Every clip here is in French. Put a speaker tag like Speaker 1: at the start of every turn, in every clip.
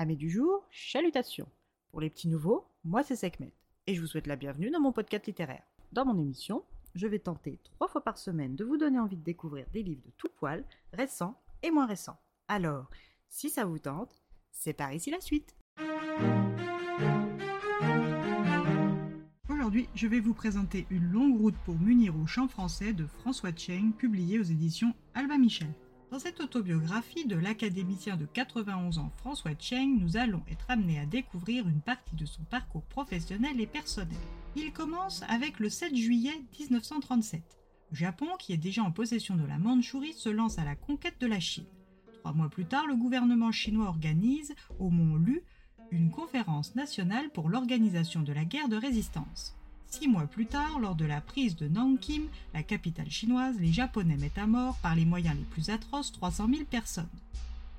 Speaker 1: Amis du jour, chalutations. Pour les petits nouveaux, moi c'est Sekhmet et je vous souhaite la bienvenue dans mon podcast littéraire. Dans mon émission, je vais tenter trois fois par semaine de vous donner envie de découvrir des livres de tout poil, récents et moins récents. Alors, si ça vous tente, c'est par ici la suite.
Speaker 2: Aujourd'hui, je vais vous présenter Une longue route pour munir au chant français de François Cheng, publié aux éditions Alba Michel. Dans cette autobiographie de l'académicien de 91 ans François Cheng, nous allons être amenés à découvrir une partie de son parcours professionnel et personnel. Il commence avec le 7 juillet 1937. Le Japon, qui est déjà en possession de la Mandchourie, se lance à la conquête de la Chine. Trois mois plus tard, le gouvernement chinois organise, au mont Lu, une conférence nationale pour l'organisation de la guerre de résistance. Six mois plus tard, lors de la prise de Nanking, la capitale chinoise, les Japonais mettent à mort, par les moyens les plus atroces, 300 000 personnes.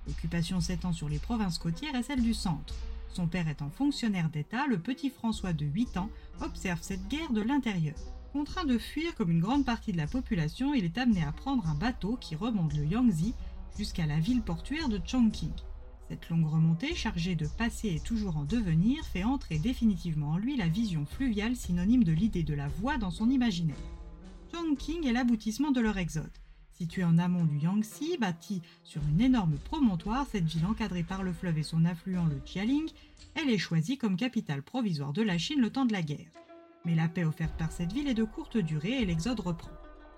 Speaker 2: L'occupation s'étend sur les provinces côtières et celles du centre. Son père étant fonctionnaire d'État, le petit François de 8 ans observe cette guerre de l'intérieur. Contraint de fuir comme une grande partie de la population, il est amené à prendre un bateau qui remonte le Yangtze jusqu'à la ville portuaire de Chongqing. Cette longue remontée, chargée de passé et toujours en devenir, fait entrer définitivement en lui la vision fluviale synonyme de l'idée de la voie dans son imaginaire. Chongqing est l'aboutissement de leur exode. Située en amont du Yangtze, bâtie sur une énorme promontoire, cette ville encadrée par le fleuve et son affluent le Jialing, elle est choisie comme capitale provisoire de la Chine le temps de la guerre. Mais la paix offerte par cette ville est de courte durée et l'exode reprend.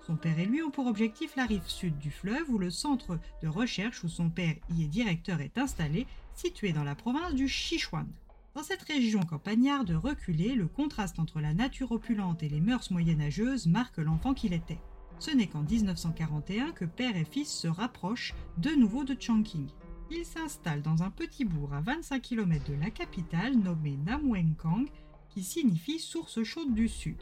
Speaker 2: Son père et lui ont pour objectif la rive sud du fleuve où le centre de recherche où son père y est directeur est installé, situé dans la province du Sichuan. Dans cette région campagnarde reculée, le contraste entre la nature opulente et les mœurs moyenâgeuses marque l'enfant qu'il était. Ce n'est qu'en 1941 que père et fils se rapprochent de nouveau de Chongqing. Ils s'installent dans un petit bourg à 25 km de la capitale nommé Namwenkang, qui signifie source chaude du sud.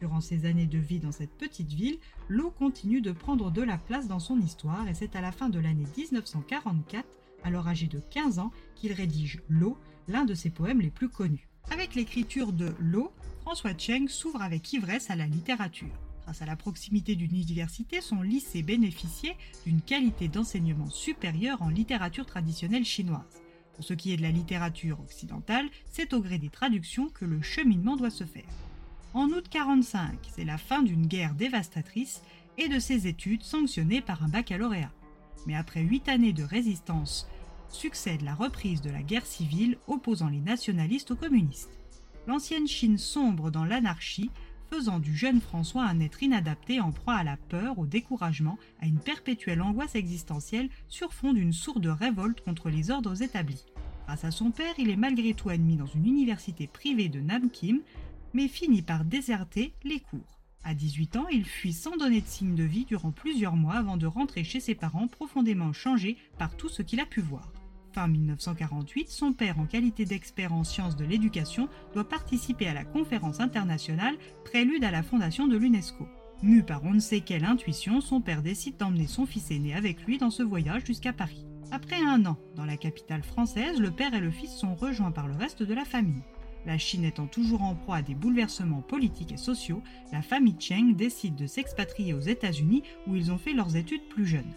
Speaker 2: Durant ses années de vie dans cette petite ville, l'eau continue de prendre de la place dans son histoire et c'est à la fin de l'année 1944, alors âgé de 15 ans, qu'il rédige L'eau, l'un de ses poèmes les plus connus. Avec l'écriture de L'eau, François Cheng s'ouvre avec ivresse à la littérature. Grâce à la proximité d'une université, son lycée bénéficiait d'une qualité d'enseignement supérieure en littérature traditionnelle chinoise. Pour ce qui est de la littérature occidentale, c'est au gré des traductions que le cheminement doit se faire. En août 45, c'est la fin d'une guerre dévastatrice et de ses études sanctionnées par un baccalauréat. Mais après huit années de résistance, succède la reprise de la guerre civile opposant les nationalistes aux communistes. L'ancienne Chine sombre dans l'anarchie, faisant du jeune François un être inadapté en proie à la peur, au découragement, à une perpétuelle angoisse existentielle sur fond d'une sourde révolte contre les ordres établis. Grâce à son père, il est malgré tout admis dans une université privée de Namkim, mais finit par déserter les cours. À 18 ans, il fuit sans donner de signe de vie durant plusieurs mois avant de rentrer chez ses parents profondément changé par tout ce qu'il a pu voir. Fin 1948, son père, en qualité d'expert en sciences de l'éducation, doit participer à la conférence internationale prélude à la fondation de l'UNESCO. Mu par on ne sait quelle intuition, son père décide d'emmener son fils aîné avec lui dans ce voyage jusqu'à Paris. Après un an, dans la capitale française, le père et le fils sont rejoints par le reste de la famille. La Chine étant toujours en proie à des bouleversements politiques et sociaux, la famille Cheng décide de s'expatrier aux États-Unis où ils ont fait leurs études plus jeunes.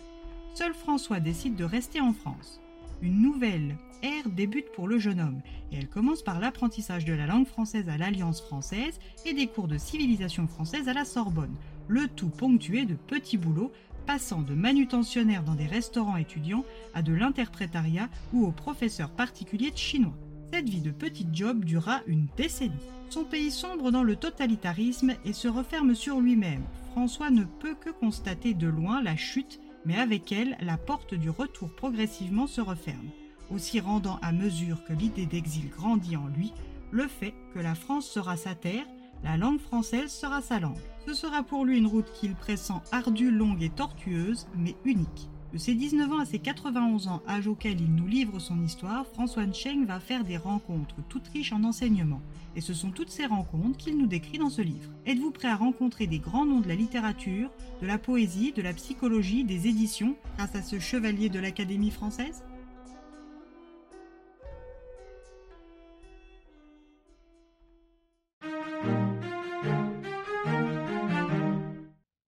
Speaker 2: Seul François décide de rester en France. Une nouvelle ère débute pour le jeune homme et elle commence par l'apprentissage de la langue française à l'Alliance française et des cours de civilisation française à la Sorbonne, le tout ponctué de petits boulots passant de manutentionnaire dans des restaurants étudiants à de l'interprétariat ou au professeur particulier de chinois. Cette vie de petit job dura une décennie. Son pays sombre dans le totalitarisme et se referme sur lui-même. François ne peut que constater de loin la chute, mais avec elle, la porte du retour progressivement se referme, aussi rendant à mesure que l'idée d'exil grandit en lui, le fait que la France sera sa terre, la langue française sera sa langue. Ce sera pour lui une route qu'il pressent ardue, longue et tortueuse, mais unique. De ses 19 ans à ses 91 ans, âge auquel il nous livre son histoire, François Cheng va faire des rencontres toutes riches en enseignements. Et ce sont toutes ces rencontres qu'il nous décrit dans ce livre. Êtes-vous prêt à rencontrer des grands noms de la littérature, de la poésie, de la psychologie, des éditions, grâce à ce chevalier de l'Académie française?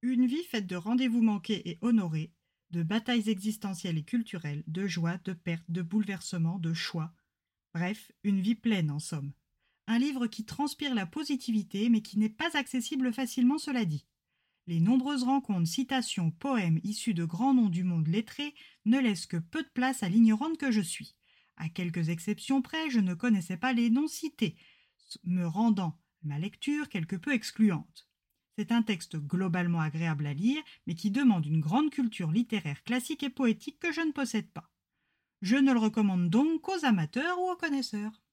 Speaker 2: Une vie faite de rendez-vous manqués et honorés, de batailles existentielles et culturelles, de joie, de perte, de bouleversements, de choix, Bref, une vie pleine en somme. Un livre qui transpire la positivité mais qui n'est pas accessible facilement, cela dit. Les nombreuses rencontres, citations, poèmes issus de grands noms du monde lettré ne laissent que peu de place à l'ignorante que je suis. À quelques exceptions près, je ne connaissais pas les noms cités, me rendant ma lecture quelque peu excluante. C'est un texte globalement agréable à lire, mais qui demande une grande culture littéraire classique et poétique que je ne possède pas. Je ne le recommande donc qu'aux amateurs ou aux connaisseurs.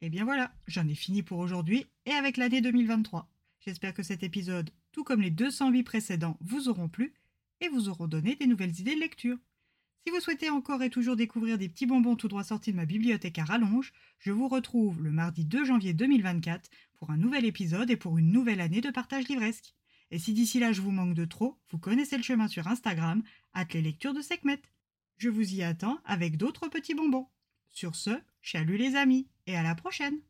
Speaker 2: Et eh bien voilà, j'en ai fini pour aujourd'hui et avec l'année 2023. J'espère que cet épisode, tout comme les 208 précédents, vous auront plu et vous auront donné des nouvelles idées de lecture. Si vous souhaitez encore et toujours découvrir des petits bonbons tout droit sortis de ma bibliothèque à rallonge, je vous retrouve le mardi 2 janvier 2024 pour un nouvel épisode et pour une nouvelle année de partage livresque. Et si d'ici là je vous manque de trop, vous connaissez le chemin sur Instagram, at les lectures de Sekhmet. Je vous y attends avec d'autres petits bonbons. Sur ce, chalut les amis, et à la prochaine